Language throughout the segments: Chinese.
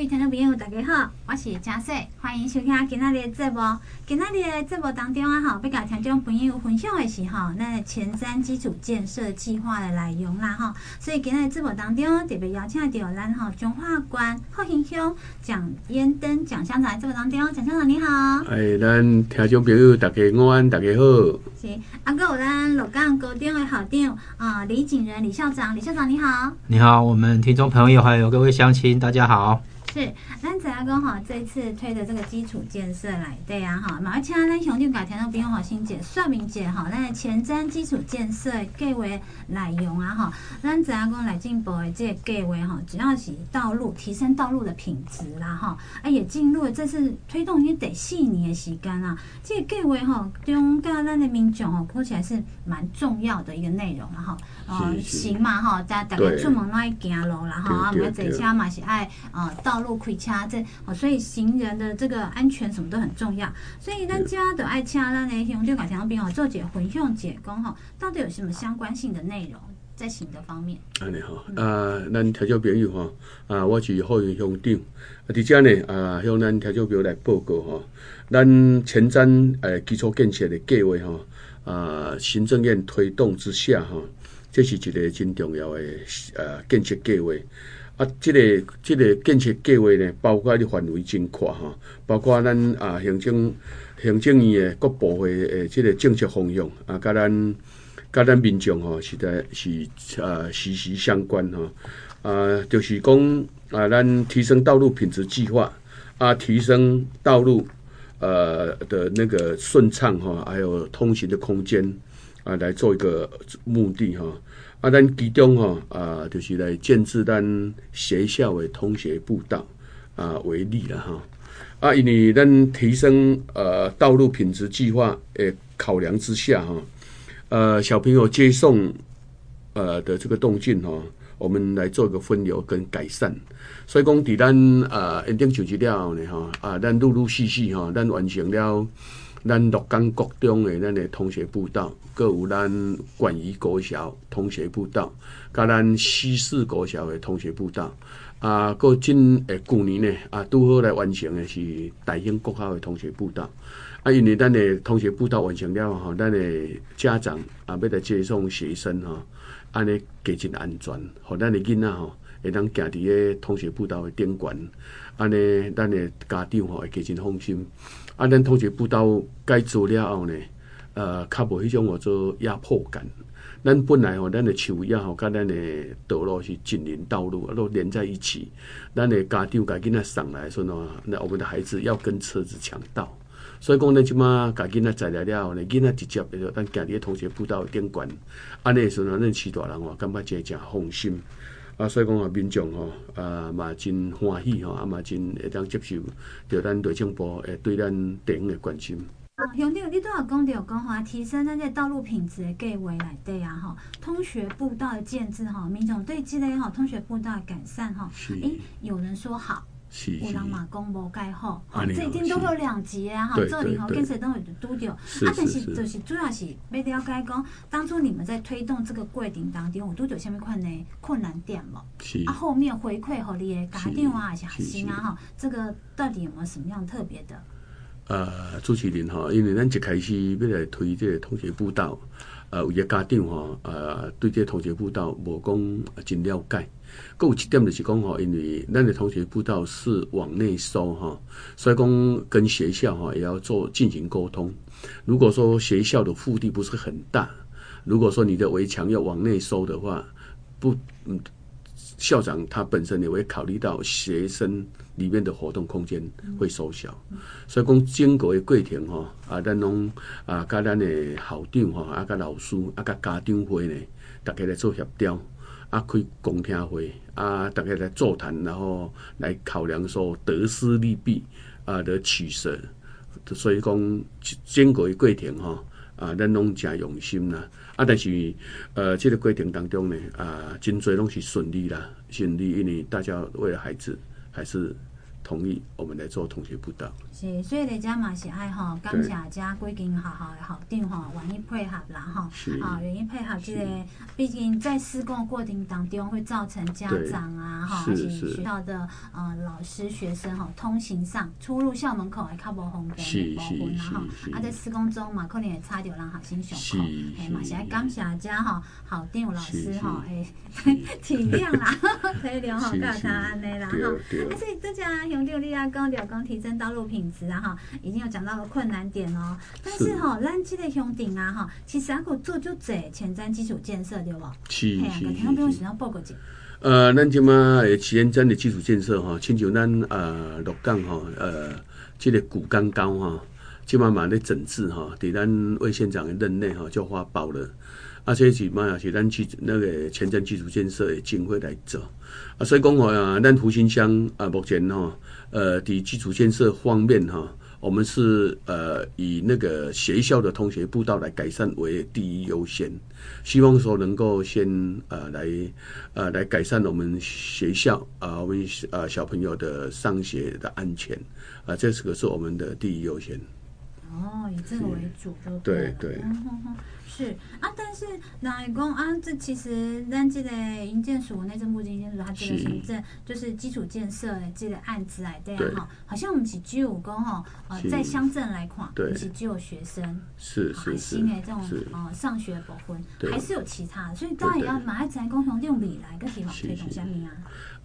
位听众朋友，大家好，我是嘉穗，欢迎收听今天的节目。今天的节目当中啊，哈，要甲听众朋友分享的是哈，那前瞻基础建设计划的内容啦，哈。所以今天的节目当中特别邀请到咱哈中华关复兴乡蒋延登蒋乡长在节目当中，蒋乡长你好。哎，咱听众朋友大家午安，大家好。是，啊，还有咱鹿港高中的校长啊，李景仁李校长，李校长你好。你好，我们听众朋友还有各位乡亲，大家好。是，咱知影讲哈，这次推的这个基础建设来对啊哈，而且咱兄弟改田都不用好心解说明解哈，咱前瞻基础建设计划内容啊哈，咱知影讲来进步的这个计划哈，主要是道路提升道路的品质啦哈，啊也进入了这次推动已经得四年的时间啊，这个计划哈，中甲咱的民众哦，看起来是蛮重要的一个内容了哈，呃行嘛吼，大大家出门爱行路啦吼，啊，我们坐车嘛是爱呃道。路开车这哦，所以行人的这个安全什么都很重要，所以咱家都爱车啦。那用这个条边哦做解分享解工吼，到底有什么相关性的内容在行的方面？啊你好，啊，咱听众朋友哈，啊，我是复兴乡长，啊，伫遮呢啊，向咱听众朋友来报告哈，咱前瞻诶基础建设的计划哈，啊，行政院推动之下哈，这是一个真重要的呃建设计划。啊，这个这个建设计划呢，包括的范围真阔哈，包括咱啊行政行政院的各部会诶，这个政策方向啊，甲咱甲咱民众吼，实在是呃息息相关吼。啊，就是讲啊，咱提升道路品质计划啊，提升道路呃的那个顺畅哈，还有通行的空间啊，来做一个目的哈。啊，咱其中哈啊，就是来建置咱学校的通学步道啊为例了哈。啊，因为咱提升呃道路品质计划诶考量之下哈，呃小朋友接送呃的这个动静哈，我们来做一个分流跟改善。所以讲，伫咱啊一定就职了呢哈啊，咱陆陆续续哈，咱完成了。咱鹿港国中的咱的同学步道，各有咱管宜国小同学步道，甲咱西势国小的同学步道，啊，过今诶旧年呢，啊，拄好来完成的是大英国校的同学步道，啊，因为咱的同学步道完成了吼，咱的家长啊，要来接送学生吼，安尼加真安全，互咱的囡仔吼，会当行伫个通学步道的顶悬，安尼咱的家长吼会加真放心。啊，咱通学步道改做了后呢，呃，较无迄种叫做压迫感。咱本来吼，咱的树叶吼，甲咱的道路是紧邻道路，啊都连在一起。咱的家长甲囡仔上来说喏，那我们的孩子要跟车子抢道，所以讲呢，即马甲囡仔载来了后呢，囡仔直接就咱行伫同学步道顶悬，安尼时阵咱饲大人哦，感觉真正放心。啊，所以讲啊，民众吼，啊嘛真欢喜吼，啊嘛真会当接受，着咱内政部诶对咱地方诶关心。啊，兄弟，你都有讲到讲吼，提升咱这道路品质诶计划来对啊吼，通学步道的建制吼，民众对这类吼通学步道的改善吼，诶、欸，有人说好。有人嘛讲无盖好，哦，这一定都有两级啊，哈，这里吼建设都有拄着，啊，但是就是主要是要了解讲，当初你们在推动这个过程当中，有拄着什么款的困难点无？是。啊，后面回馈互你的家长啊，还是学生啊，哈，这个到底有没有什么样特别的？呃，主持人哈，因为咱一开始要来推这个通学步道，呃，有些家长哈，呃，对这同学步道无讲真了解。佫有一点就是讲吼，因为咱的同学步道是往内收哈，所以讲跟学校哈也要做进行沟通。如果说学校的腹地不是很大，如果说你的围墙要往内收的话，不，嗯，校长他本身也会考虑到学生里面的活动空间会缩小，所以讲经过的过程哈，啊，咱拢啊，甲咱的校长哈，啊，甲老师啊，甲家长会呢，大家来做协调。啊，开公听会啊，大家来座谈，然后来考量说得失利弊啊的取舍。所以讲经过过程哈啊，咱拢诚用心啦。啊，但是呃，这个过程当中呢啊，真多拢是顺利啦，顺利，因为大家为了孩子还是同意我们来做同学辅导。是，所以大家嘛是爱吼，感谢家规定好好的校长吼，愿意配合啦吼，啊，愿意配合这个，毕竟在施工过程当中会造成家长啊哈，还是学校的呃老师学生哈通行上出入校门口还较无方便的部分啦哈，啊在施工中嘛可能会差点让学生上课，哎嘛是爱感谢家哈校长老师哈哎体谅啦，体谅吼教他安尼啦哈，啊所以大家兄弟你啊讲着讲提升道路品质啊哈，已经有讲到了困难点哦，但是哈咱这个乡顶啊哈，其实还可做就侪前瞻基础建设对不？是是是。报告呃，咱即马诶前瞻的基础建设哈，亲像咱呃六港哈呃，这个古港高哈，即慢慢咧整治哈，伫咱魏县长的任内哈就发包了。啊，这起码也是咱基那个前瞻基础建设的经费来做。啊，所以讲话啊，咱福兴乡啊，目前哈，呃，伫基础建设方面哈，我们是呃以那个学校的同学步道来改善为第一优先，希望说能够先呃来呃来改善我们学校啊，我们啊小朋友的上学的安全啊，这是个是我们的第一优先。哦，以这个为主就对对。是啊，但是来讲啊，这其实咱这个营建署内政部营建署，它这个行政就是基础建设的这个案子来对。哈，好像我们是只有讲哈，呃，在乡镇来看，不是只有学生，是是是，新的这种呃上学部分，还是有其他的，所以当然要马爱才共同用未来个地方推动下面啊。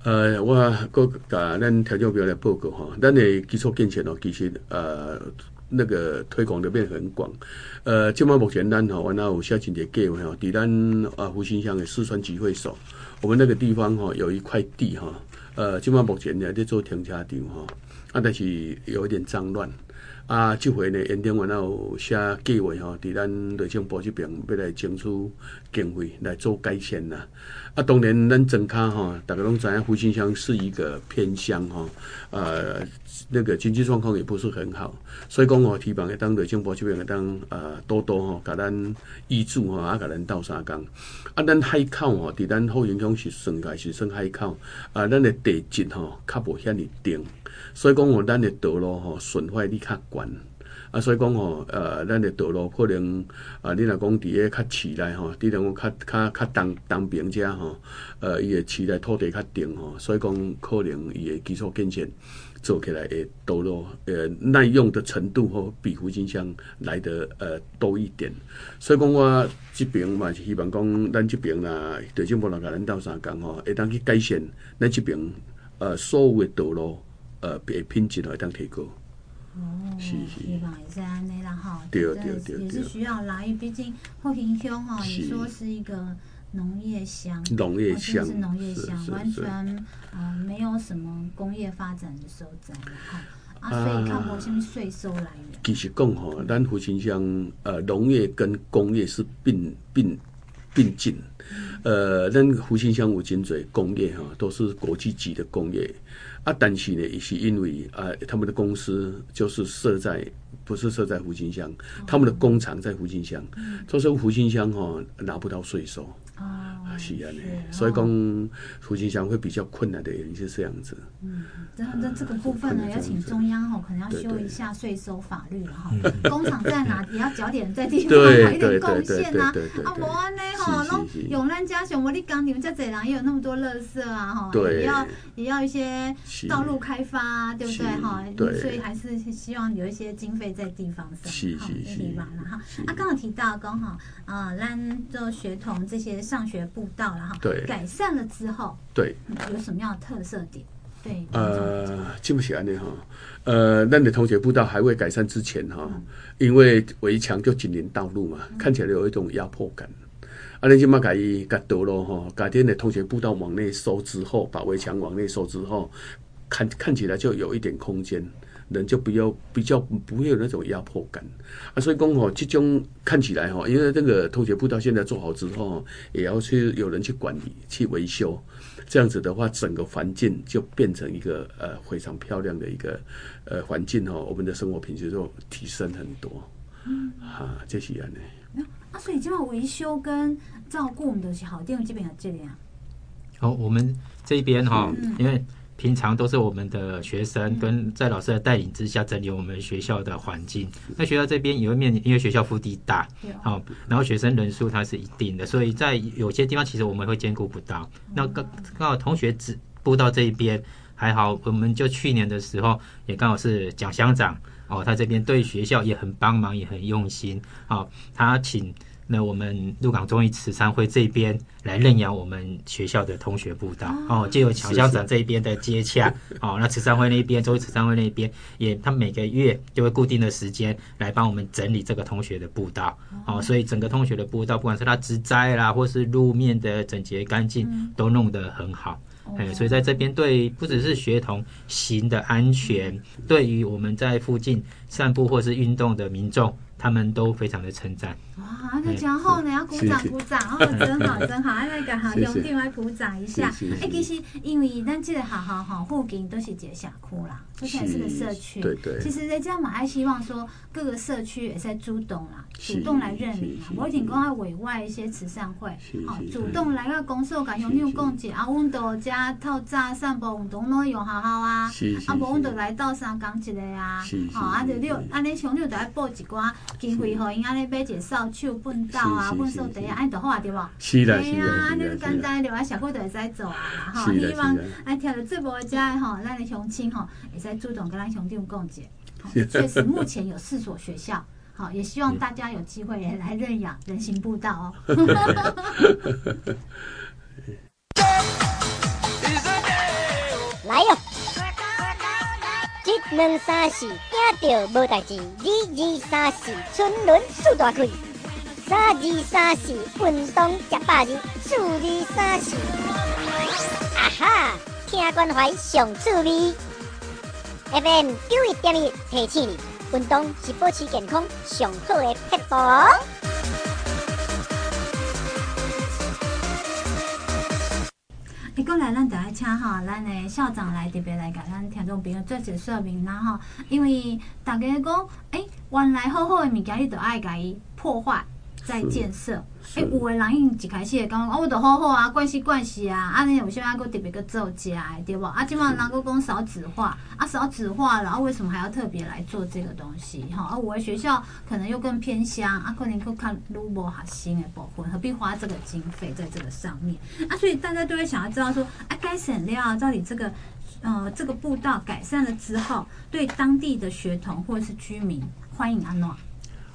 呃，我个甲咱条件表来报告哈，咱的基础建设哦，其实呃。那个推广的变很广，呃，今嘛目前咱吼，完了有下几个计划吼，伫咱啊福兴乡的四川集会所，我们那个地方吼有一块地哈，呃，今嘛目前呢在做停车场哈，啊，但是有一点脏乱。啊，这回呢，园丁完了写计划吼，伫咱内政部这边要来争取经费来做改善呐。啊，当然咱庄脚吼，大家拢知影福兴乡是一个偏乡吼，呃，那个经济状况也不是很好，所以讲我希望当内政部这边当呃多多吼，甲咱挹助吼，啊，甲咱斗相共。啊，咱海口吼，伫咱福兴乡是算个是算海口，啊，咱的地质吼较无遐尔定。所以讲吼，咱的道路吼损坏率较悬啊，所以讲吼，呃，咱的道路可能啊，你若讲伫个较市内吼，你若讲较较较东东边遮吼，呃，伊个市内土地较定吼，所以讲可能伊个基础建设做起来会道路呃耐用的程度吼，比福兴乡来得呃多一点。所以讲我这边嘛是希望讲，咱这边啦，内政部来甲咱斗相共吼，会当去改善咱这边呃所有的道路。呃，别品质来当提高。哦，是是，希望也是安尼啦哈。对对对，也是需要来，毕竟福兴乡哈，你说是一个农业乡，农业乡是农业乡，完全呃没有什么工业发展的所在哈。啊，所以看无什么税收来源。其实讲哈，咱福清乡呃农业跟工业是并并并进。呃，咱福兴乡有真济工业哈，都是国际级的工业。啊，但是呢，也是因为啊，他们的公司就是设在，不是设在福清乡，他们的工厂在福清乡，所以说福清乡哈拿不到税收。啊，是啊，所以讲福兴乡会比较困难的原因是这样子。嗯，那那这个部分呢，要请中央哈，可能要修一下税收法律了哈。工厂在哪，也要缴点在地方有一点贡献呐。啊，不然呢哈，拢永安家想，我你讲你们家这人也有那么多垃圾啊哈，也要也要一些道路开发，对不对哈？所以还是希望有一些经费在地方上，是是是。哈，啊，刚好提到刚好啊，咱做学童这些。上学步道了哈，对，改善了之后，对，有什么样的特色点？对，呃，记不起来呢哈，呃，那你同学步道还未改善之前哈，因为围墙就紧邻道路嘛，看起来有一种压迫感。啊，你起码改改多咯哈，改天的同学步道往内收之后，把围墙往内收之后，看看起来就有一点空间。人就比较比较不会有那种压迫感啊，所以讲吼，这种看起来哈，因为这个同学步道现在做好之后，也要去有人去管理、去维修，这样子的话，整个环境就变成一个呃非常漂亮的一个呃环境哈，我们的生活品质就提升很多。嗯，啊，这是安尼。啊，所以这样维修跟照顾，我们都是好，因为这边有这样。好，我们这边哈，因为。平常都是我们的学生跟在老师的带领之下整理我们学校的环境。那学校这边也会面临，因为学校腹地大，好，然后学生人数它是一定的，所以在有些地方其实我们会兼顾不到。那刚刚好同学只布到这一边还好，我们就去年的时候也刚好是蒋乡长哦，他这边对学校也很帮忙，也很用心，好，他请。那我们鹿港中义慈善会这边来认养我们学校的同学步道哦，就有蒋校长这边的接洽哦。那慈善会那边，中义慈善会那边也，他每个月就会固定的时间来帮我们整理这个同学的步道哦。所以整个同学的步道，不管是他植栽啦，或是路面的整洁干净，都弄得很好。哎，所以在这边对不只是学童行的安全，对于我们在附近散步或是运动的民众。他们都非常的称赞。哇，那真好呢，要鼓掌鼓掌哦，真好真好，那个好兄弟来鼓掌一下。哎，其实因为咱这个学校哈附近都是一个社区啦，而且是个社区。对对。其实人家嘛还希望说各个社区也在主动啦，主动来认领。我经讲啊，委外一些慈善会，哦，主动来个公社，甲兄弟共济啊，阮都加透早散步运动都用好好啊。啊，无阮就来到三工一个啊，哦，啊就你安尼兄弟就爱报一寡。经费互因安尼买一个扫帚、畚斗啊、畚扫地啊，安尼就好啊，对无？是啦，是啦，安尼简单着啊，社会就会使做啊，吼。希望哎，听着节目遮的吼，咱的乡亲吼，会使主动跟咱乡长共济。确实，目前有四所学校，好，也希望大家有机会也来认养人行步道哦。来哟！一、二、三、四，惊到无代志；二、二、三、四，春轮四大开；三、二、三、四，运动吃百日；四、二、三、四，啊哈，听关怀上趣味。FM 九一点一提醒你，运动是保持健康上好的撇步。一过来，咱就来请哈，咱的校长来特别来给咱听众朋友做些说明，然后因为大家讲，哎、原来好好的物件，你都爱甲伊破坏再建设。哎、欸，有的人因一开始会讲，我都好好啊，关系关系啊，啊，你有些人还佫特别佫造假，对不？啊，今晚人佫讲少子化，啊，少子化了，然后为什么还要特别来做这个东西？哈，啊，我的学校可能又更偏乡，啊，可能佫看愈无核心的部分，何必花这个经费在这个上面？啊，所以大家都会想要知道说，啊，该省料到底这个，呃，这个步道改善了之后，对当地的学童或者是居民，欢迎安怎？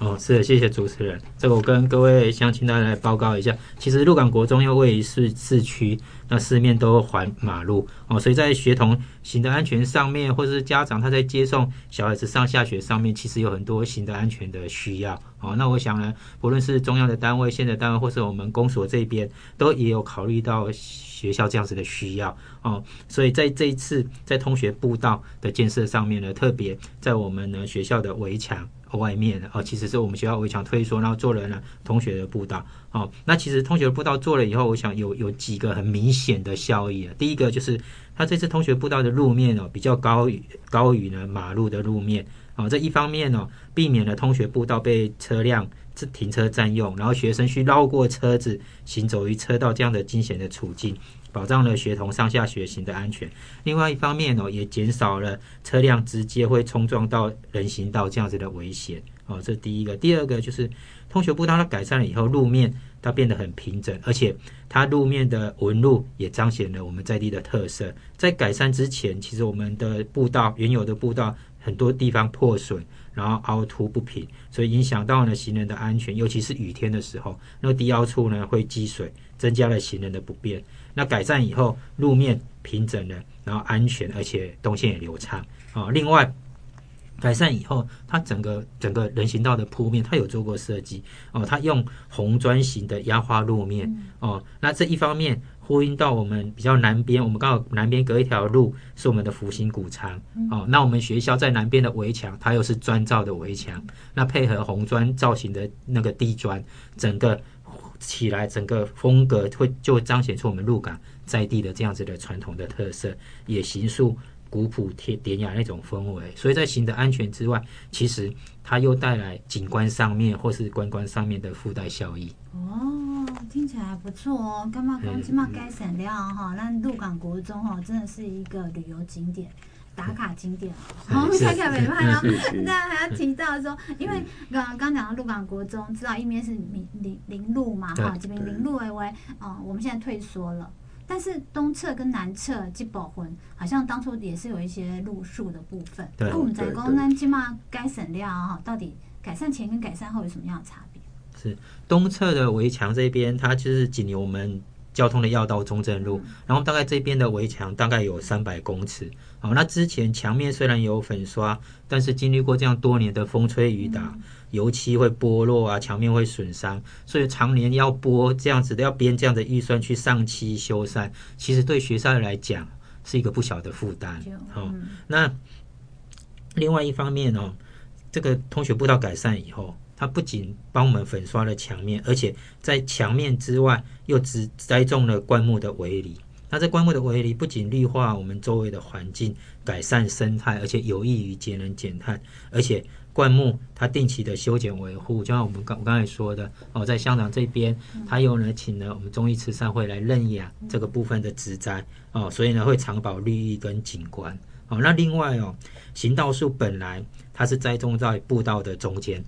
哦，是的，谢谢主持人。这个我跟各位乡亲大家来报告一下，其实鹿港国中又位于市市区，那四面都环马路哦，所以在学童行的安全上面，或者是家长他在接送小孩子上下学上面，其实有很多行的安全的需要哦。那我想呢，不论是中央的单位、县的单位，或是我们公所这边，都也有考虑到学校这样子的需要哦。所以在这一次在同学步道的建设上面呢，特别在我们呢学校的围墙。外面哦，其实是我们学校围墙推缩，然后做了呢同学的步道。哦，那其实同学的步道做了以后，我想有有几个很明显的效益啊。第一个就是，他这次同学步道的路面哦比较高于高于呢马路的路面。哦，这一方面哦，避免了同学步道被车辆停车占用，然后学生需绕过车子行走于车道这样的惊险的处境。保障了学童上下学行的安全，另外一方面哦，也减少了车辆直接会冲撞到人行道这样子的危险哦。这第一个，第二个就是通学步道它改善了以后，路面它变得很平整，而且它路面的纹路也彰显了我们在地的特色。在改善之前，其实我们的步道原有的步道很多地方破损，然后凹凸不平，所以影响到了行人的安全，尤其是雨天的时候，那低凹处呢会积水，增加了行人的不便。那改善以后，路面平整了，然后安全，而且动线也流畅啊。另外，改善以后，它整个整个人行道的铺面，它有做过设计哦。它用红砖型的压花路面哦。那这一方面呼应到我们比较南边，我们刚好南边隔一条路是我们的福兴古仓哦。那我们学校在南边的围墙，它又是砖造的围墙，那配合红砖造型的那个地砖，整个。起来，整个风格会就彰显出我们鹿港在地的这样子的传统的特色，也形塑古朴贴典雅那种氛围。所以在行的安全之外，其实它又带来景观上面或是观光上面的附带效益。哦，听起来还不错哦。干嘛讲起码该省料哈？那鹿港国中哈，真的是一个旅游景点。打卡景点哦，看看美拍哦。那还要提到说，因为刚刚讲到鹿港国中，知道一面是林林林路嘛，哈，这边林路为为哦，我们现在退缩了。但是东侧跟南侧基宝魂好像当初也是有一些路数的部分。那我们在公安起码该省料哈，到底改善前跟改善后有什么样的差别？是东侧的围墙这边，它就是紧邻我们交通的要道中正路，嗯、然后大概这边的围墙大概有三百公尺。好，那之前墙面虽然有粉刷，但是经历过这样多年的风吹雨打，嗯、油漆会剥落啊，墙面会损伤，所以常年要拨这样子的，要编这样的预算去上漆修缮，其实对学校来讲是一个不小的负担。好、嗯，那另外一方面哦，这个通学步道改善以后，它不仅帮我们粉刷了墙面，而且在墙面之外又只栽种了灌木的围篱。那这灌木的围篱不仅绿化我们周围的环境，改善生态，而且有益于节能减碳。而且灌木它定期的修剪维护，就像我们刚我刚才说的哦，在香港这边，它又呢请了我们中医慈善会来认养这个部分的植栽哦，所以呢会长保绿意跟景观哦。那另外哦，行道树本来它是栽种在步道的中间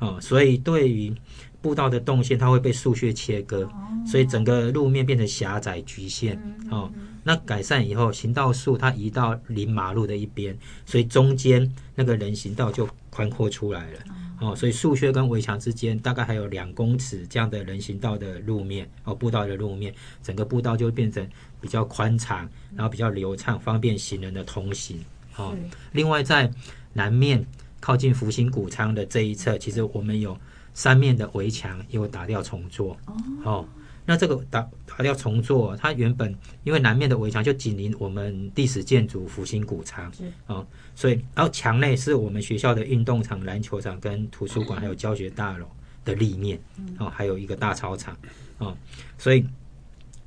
哦，所以对于步道的动线，它会被树穴切割，所以整个路面变成狭窄局限。哦，那改善以后，行道树它移到临马路的一边，所以中间那个人行道就宽阔出来了。哦，所以树穴跟围墙之间大概还有两公尺这样的人行道的路面，哦，步道的路面，整个步道就会变成比较宽敞，然后比较流畅，方便行人的通行。哦，另外在南面靠近福星谷仓的这一侧，其实我们有。三面的围墙又打掉重做。哦，那这个打打掉重做，它原本因为南面的围墙就紧邻我们历史建筑复兴古仓哦，所以然后墙内是我们学校的运动场、篮球场跟图书馆，还有教学大楼的立面哦，还有一个大操场。哦，所以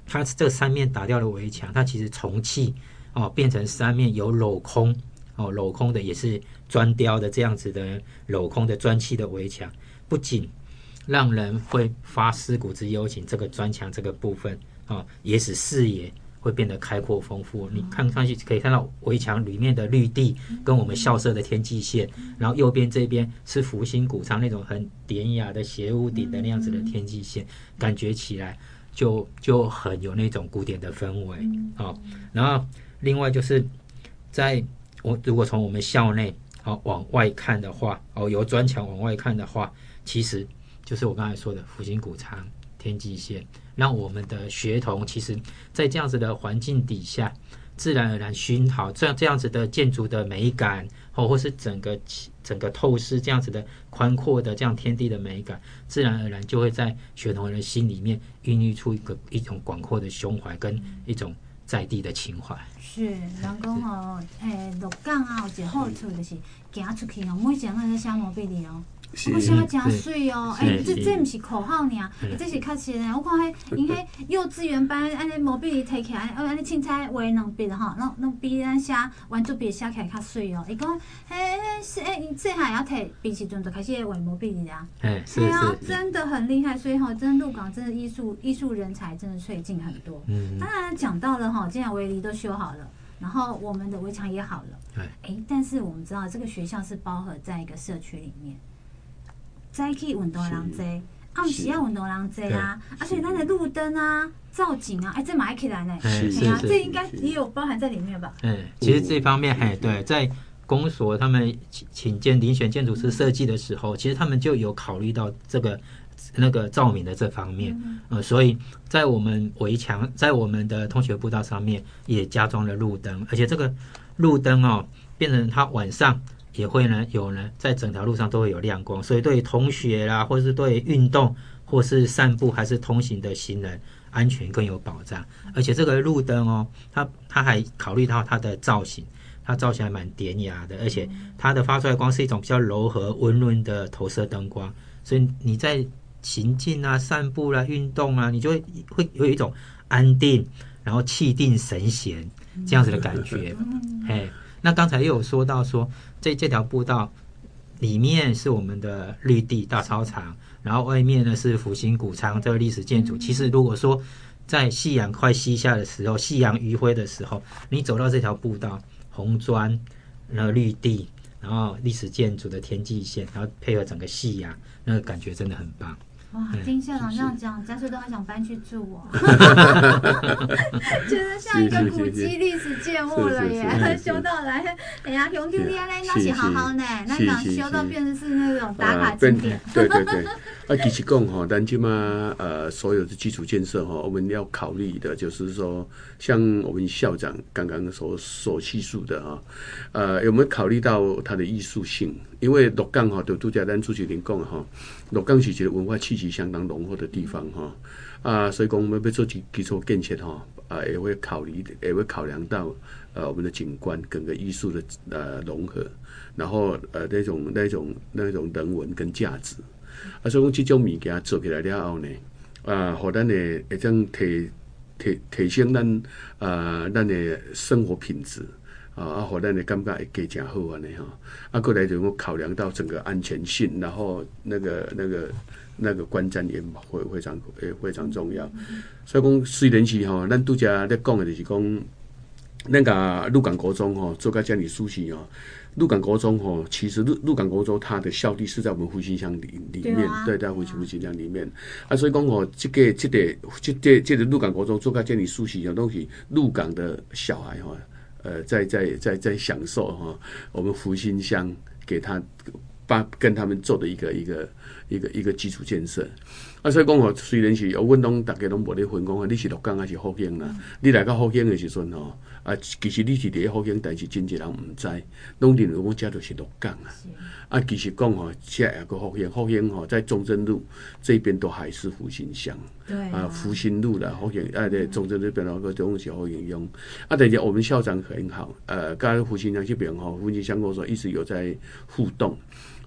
它这三面打掉的围墙，它其实重砌哦，变成三面有镂空哦，镂空的也是砖雕的这样子的镂空的砖砌的围墙。不仅让人会发思古之幽情，这个砖墙这个部分啊、也使视野会变得开阔丰富。你看上去可以看到围墙里面的绿地跟我们校舍的天际线，然后右边这边是福星谷仓那种很典雅的斜屋顶的那样子的天际线，感觉起来就就很有那种古典的氛围啊、然后另外就是在我如果从我们校内啊、哦、往外看的话，哦，由砖墙往外看的话。其实就是我刚才说的福星谷仓天际线，让我们的学童其实，在这样子的环境底下，自然而然熏陶这样这样子的建筑的美感，或或是整个整个透视这样子的宽阔的这样天地的美感，自然而然就会在学童的心里面孕育出一个一种广阔的胸怀跟一种在地的情怀。是，人讲哦，诶，鹿港啊，有一个好处就是行出去哦，每一个人都写毛笔字哦。我想要真水哦！哎、欸，这这不是口号呢，这是确实的。我看迄因迄幼稚园班，安尼毛笔提起来，安尼凊彩画两笔哈，那那笔咱写圆珠笔写起来较水哦。伊讲，嘿，是哎，你这下要提笔时阵就开始画毛笔的啊。哎，是啊，真的很厉害。所以吼，真的鹿港真的艺术艺术人才真的最近很多。嗯。当然讲到了哈，现在围篱都修好了，然后我们的围墙也好了。对。哎，但是我们知道这个学校是包合在一个社区里面。早起运动的人多，暗时啊运动的人多啊，而且那个路灯啊、造景啊，哎，这买起来呢，哎呀，这应该也有包含在里面吧？嗯，其实这方面，嘿，对，在公所他们请建遴选建筑师设计的时候，其实他们就有考虑到这个那个照明的这方面，呃，所以在我们围墙，在我们的通学步道上面也加装了路灯，而且这个路灯哦，变成它晚上。也会呢，有呢，在整条路上都会有亮光，所以对同学啦，或是对运动，或是散步，还是通行的行人，安全更有保障。而且这个路灯哦，它它还考虑到它的造型，它造型还蛮典雅的，而且它的发出来光是一种比较柔和、温润的投射灯光，所以你在行进啊、散步啦、啊、运动啊，你就会会有一种安定，然后气定神闲这样子的感觉，嘿。那刚才又有说到说，这这条步道里面是我们的绿地大操场，然后外面呢是复兴古仓这个历史建筑。其实如果说在夕阳快西下的时候，夕阳余晖的时候，你走到这条步道，红砖，然后绿地，然后历史建筑的天际线，然后配合整个夕阳，那个感觉真的很棒。哇，听校长这样讲，嘉穗都很想搬去住哦，觉得像一个古迹历史建物了耶！修到来，哎呀，雄弟弟嘞，那是好好呢，那讲修到变成是那种打卡景点。对对对，啊，其实讲哈，但起码呃，所有的基础建设哈，我们要考虑的就是说，像我们校长刚刚所所叙述的哈，呃，有没有考虑到它的艺术性？因为鹿港哈，就拄则咱主持人讲的哈，鹿港是一个文化气息相当浓厚的地方哈，啊，所以讲我们要做基基础建设吼，啊，也会考虑，也会考量到呃我们的景观跟个艺术的呃融合，然后呃那种那种那种人文跟价值，啊，所以讲这种物件做起来了后呢，啊，互咱的会将提提提升咱啊咱的生活品质。啊啊！互，咱的感觉会加诚好安尼吼。啊，过来就考量到整个安全性，然后那个那个那个观瞻也会非常也非常重要。所以讲，虽然是吼，咱拄则咧讲的就是讲，那个鹿港国中吼，做个这样的书记哦。鹿港国中吼，其实鹿鹿港国中它的校地是在我们复兴乡里里面，对，在复兴复兴乡里面。啊，所以讲吼，这个这个这个这个鹿港国中做个这样的书记，有东西鹿港的小孩哈。呃，在在在在享受哈，我们福星乡给他帮跟他们做的一个一个一个一个基础建设。啊，所以讲吼，虽然是有阮拢逐家拢无咧分讲啊，你是鹿港还是福兴啦？你来到福兴的时阵吼，啊，其实你是伫咧福兴，但是真济人毋知，拢认为讲遮就是鹿港啊。啊，其实讲吼，遮也个福兴，福兴吼在中正路这边都还是福兴乡。对啊，福兴路啦，福兴啊，对，中正这边那个东西福兴用。啊，等下我们校长很好，呃，甲福兴乡这边吼，复兴乡跟我说一直有在互动。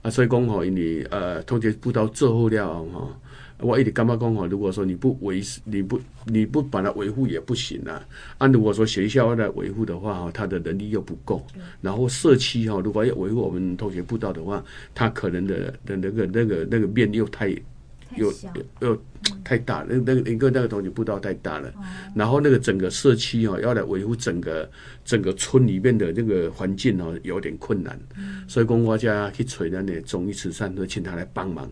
啊，所以讲吼，因为呃，通街步道做好了吼。我一直感觉讲吼，如果说你不维，你不你不把它维护也不行啊。啊，如果说学校要来维护的话，哈，他的能力又不够。然后社区哈，如果要维护我们同学步道的话，他可能的的那个那个那个面又太又又太大，那那个一个那个同学步道太大了。然后那个整个社区哈，要来维护整个整个村里面的那个环境哈，有点困难。所以讲我家去找那个中医慈善会，请他来帮忙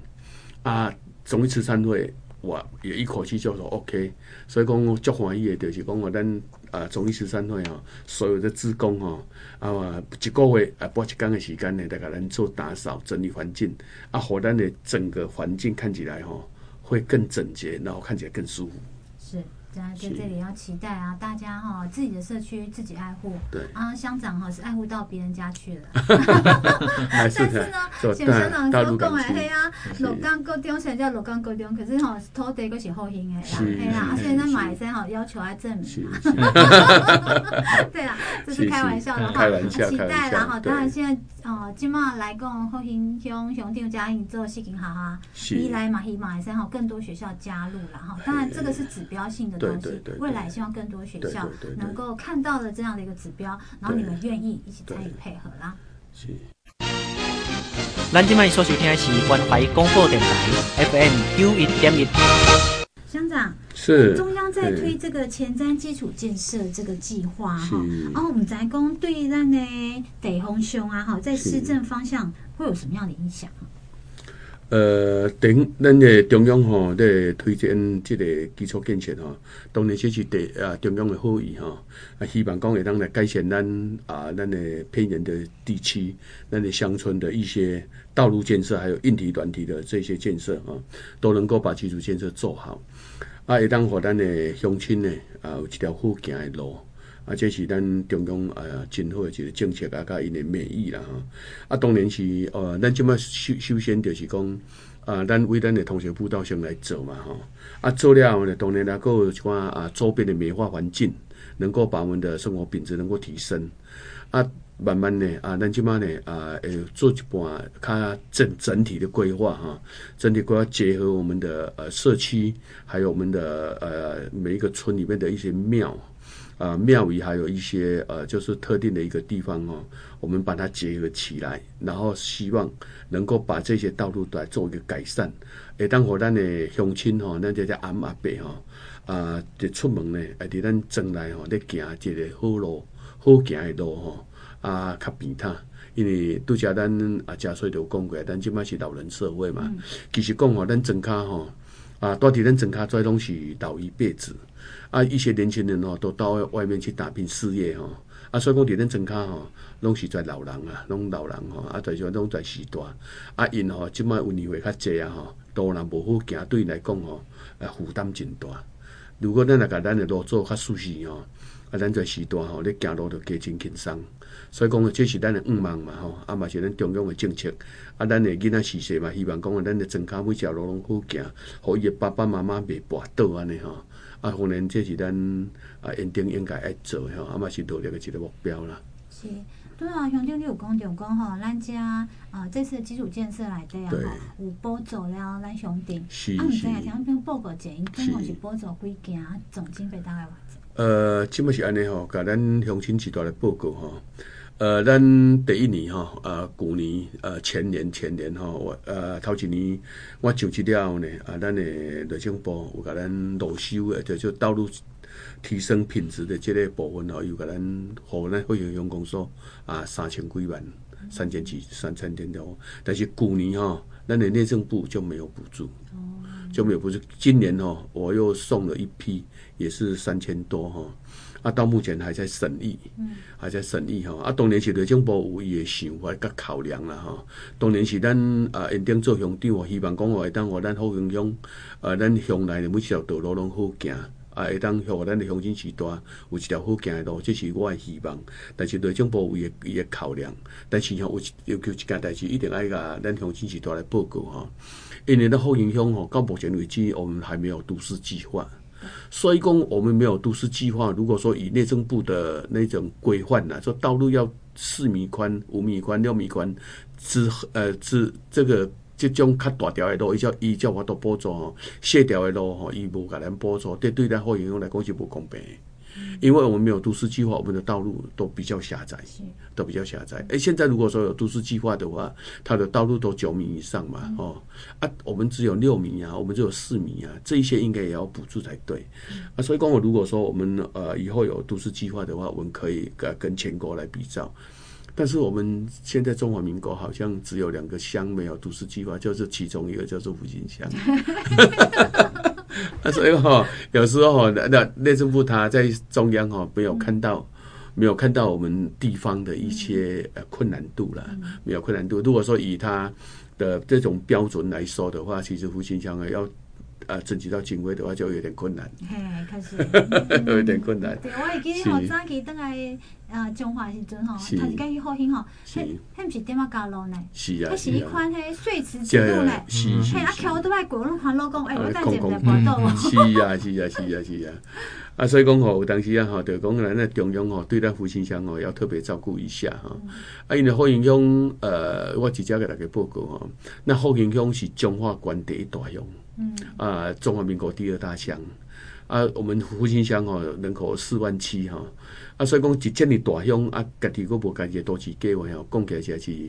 啊。中医慈善会，我也一口气叫做 OK，所以讲我足欢喜的，就是讲我咱啊中医慈善会吼，所有的职工吼啊，一个月啊，拨一天的时间呢，来给咱做打扫、整理环境，啊，互咱的整个环境看起来吼会更整洁，然后看起来更舒服。是。在在这里要期待啊，大家哈自己的社区自己爱护。对啊，乡长哈是爱护到别人家去了。但是呢，像乡长所讲诶，嘿啊，鹿港高中现在叫鹿港高中，可是哈土地佫是好兴的啦，嘿啦，而且咱买生哈要求还证明嘛。对啦，这是开玩笑的哈，期待啦哈。当然现在哦，今麦来讲复兴乡乡长嘉义做事情好啊，未来嘛希望生哈更多学校加入了哈。当然这个是指标性的。对对对，未来希望更多学校能够看到了这样的一个指标，然后你们愿意一起参与配合啦。是。咱今麦所收听的是关怀广播电台 FM 九一点一。乡长是中央在推这个前瞻基础建设这个计划哈，然后我们宅工对咱的地方上啊哈，在施政方向会有什么样的影响？呃，等咱的中央吼在推荐这个基础建设吼，当然这是第啊中央的好意吼，啊希望讲会当来改善咱啊咱的偏远的地区，咱的乡村的一些道路建设，还有硬体软体的这些建设啊，都能够把基础建设做好，啊会当和咱的乡亲呢啊有一条好行的路。啊，这是咱中央啊，真好的一个政策啊，甲因的美意啦哈。啊，当然是呃，咱即马首首先就是讲啊，咱为咱的同学步道上来做嘛哈。啊，做了后呢，当然啦，还有一寡啊，周边的美化环境，能够把我们的生活品质能够提升。啊，慢慢的啊，咱即马呢啊，呃，做一半较整整体的规划哈，整体规划结合我们的呃社区，还有我们的呃每一个村里面的一些庙。呃庙宇，还有一些呃就是特定的一个地方哦，我们把它结合起来，然后希望能够把这些道路来做一个改善。诶，当和咱的乡亲吼，咱这些阿阿伯吼，啊，就出门呢，啊，伫咱庄内吼，咧行一个好路，好行的路吼，啊，较平坦。因为拄则咱啊，诚岁就讲过，咱即摆是老人社会嘛。嗯、其实讲吼，咱庄卡吼啊，到底咱庄脚跩拢是老一辈子啊，一些年轻人吼都到外面去打拼事业吼啊，所以讲伫咱庄脚吼，拢是跩老人啊，拢老人吼啊，跩少拢跩时代啊，因吼即摆有年岁较济啊吼，路人无好行，对因来讲吼，啊负担真大。如果咱若甲咱的路做较舒适吼，啊，咱跩时代吼，你行路就加真轻松。所以讲，这是咱的愿望嘛吼，啊嘛是咱中央的政策，啊，咱的囡仔时势嘛，希望讲啊，咱的庄家每条路拢好行，互伊的爸爸妈妈袂跋倒安尼吼，啊，可能这是咱啊一定应该爱做吼，啊嘛是努力的一个目标啦。是，对啊，乡长你有讲着讲吼，咱家啊这次基础建设内底啊吼，有补助了咱乡镇，是啊，毋知啊听边报告前，因总共是补助几件，总经费大概偌济？呃，即么是安尼吼，甲咱乡亲一道来报告吼。呃，咱第一年哈，呃，旧年，呃，前年，前年哈，我呃头一年我上去了后呢，啊，咱的内政部有甲咱路修的，就就道路提升品质的这个部分吼，有甲咱互咱惠阳乡公所啊三千几万，三千几三千点多，但是旧年哈，咱的内政部就没有补助，就没有补助。今年哈，我又送了一批，也是三千多哈。啊，到目前还在审议，还在审议吼。啊，当然是内政部有伊的想法甲考量啦哈。当然是咱啊，因顶做乡长，希望讲话会当互咱好乡乡，啊，咱乡内的每一条道路拢好行，啊，会当互咱的乡亲时代有一条好行的路，这是我的希望。但是内政部有伊的伊的考量，但是吼有要求一件代志，一定爱甲咱乡亲时代来报告哈。因为咱好影响吼，到目前为止，我们还没有都市计划。所以讲，我们没有都市计划。如果说以内政部的那种规范呢，说道路要四米宽、五米宽、六米宽，之呃之这个这种较大条的路，伊叫伊叫我都补助吼，细条的路吼，伊无甲咱补助，对对咱好乡乡来讲是不公平。因为我们没有都市计划，我们的道路都比较狭窄，都比较狭窄。哎，现在如果说有都市计划的话，它的道路都九米以上嘛，哦，啊，我们只有六米啊，我们只有四米啊，这一些应该也要补助才对。啊，所以讲我如果说我们呃以后有都市计划的话，我们可以跟跟全国来比照。但是我们现在中华民国好像只有两个乡没有都市计划，就是其中一个叫做福兴乡。啊，所以哈，有时候哈，那内政部他在中央哈没有看到，没有看到我们地方的一些呃困难度了，没有困难度。如果说以他的这种标准来说的话，其实福兴乡啊要呃征集到经费的话，就有点困难。嘿，开始 有点困难。对，我会记得好早期等来呃中华时阵吼，他是讲伊好兴吼，迄迄，不是点么高路呢？是啊，是一款嘿碎瓷之路呢。嘿，啊，桥都爱过，拢看老公，哎，我。是啊，是啊，是啊，是啊。啊，所以讲吼，有当时啊，吼，就讲咱那中央吼，对咱福清乡吼，要特别照顾一下哈。啊，因为福清乡，呃，我直接给大家报告哈，那福清乡是中华关第一大乡，嗯，啊，中华民国第二大乡。啊，我们福兴乡吼人口四万七哈，啊，所以讲一这么大乡啊，家己佫无家己都市计划吼，讲起来是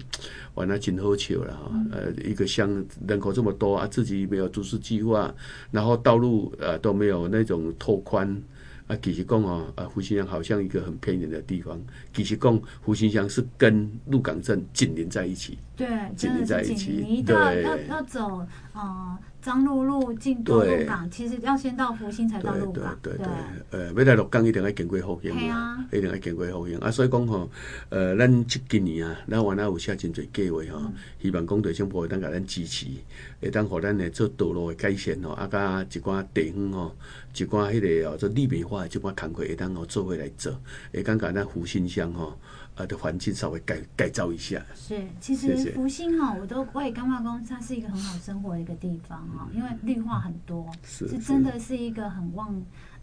玩得真好笑啦哈。呃，一个乡人口这么多啊，自己没有都市计划，然后道路呃都没有那种拓宽。啊，其实讲哦，啊，福兴乡好像一个很偏远的地方。其实讲，福兴乡是跟鹿港镇紧邻在一起，对，紧邻在一起。你要要要走啊，彰鹿路进到鹿港，其实要先到福兴才到鹿港。对对对，呃，要来鹿港一定要经过福兴，一定要经过福兴。啊，所以讲吼，呃，咱这今年啊，咱原来有写真侪计划吼，希望讲内政部会当甲咱支持，会当互咱来做道路的改善吼，啊，甲一寡地方吼。一寡迄个哦，做立美化的，即寡工课会当哦做回来做，会感觉咱福兴乡吼，呃的环境稍微改改造一下。是，其实福星哈，我都我也刚刚公司，它是一个很好生活的一个地方哈，因为绿化很多，是，是真的是一个很旺，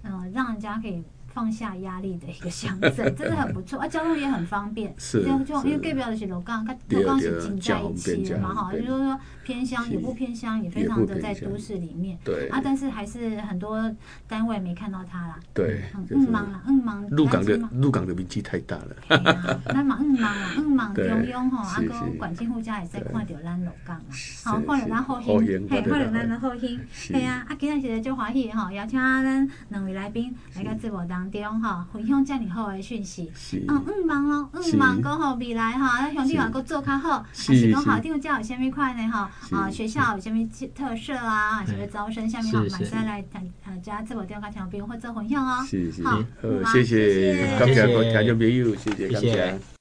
嗯、呃，让人家可以放下压力的一个乡镇，真的很不错啊，交通也很方便。是，就就因为隔壁的是鹿港，它鹿港是紧在一起的嘛，哈，就是说偏乡也不偏乡，也非常的在都市里面。对啊，但是还是很多单位没看到它啦。对，嗯忙啦，嗯忙。鹿港的鹿港的名气太大了。那嘛嗯忙啦，嗯忙中央吼，啊个管进户家也在看到咱鹿港啊，好看到咱后兴，嘿，看到咱的后兴，嘿啊，啊今日是就欢喜吼，邀请咱两位来宾来个直播当中吼，分享这么好的讯息。嗯嗯忙咯，嗯忙讲好未来哈，咱兄弟话搁做较好，还是讲校长教有虾米款的哈？啊，学校有虾米特色啊？什么招生下面哈，马上来谈啊，加直播电话听，比如或做分享哦。好，谢谢，感谢各位听众朋友，谢谢，感谢。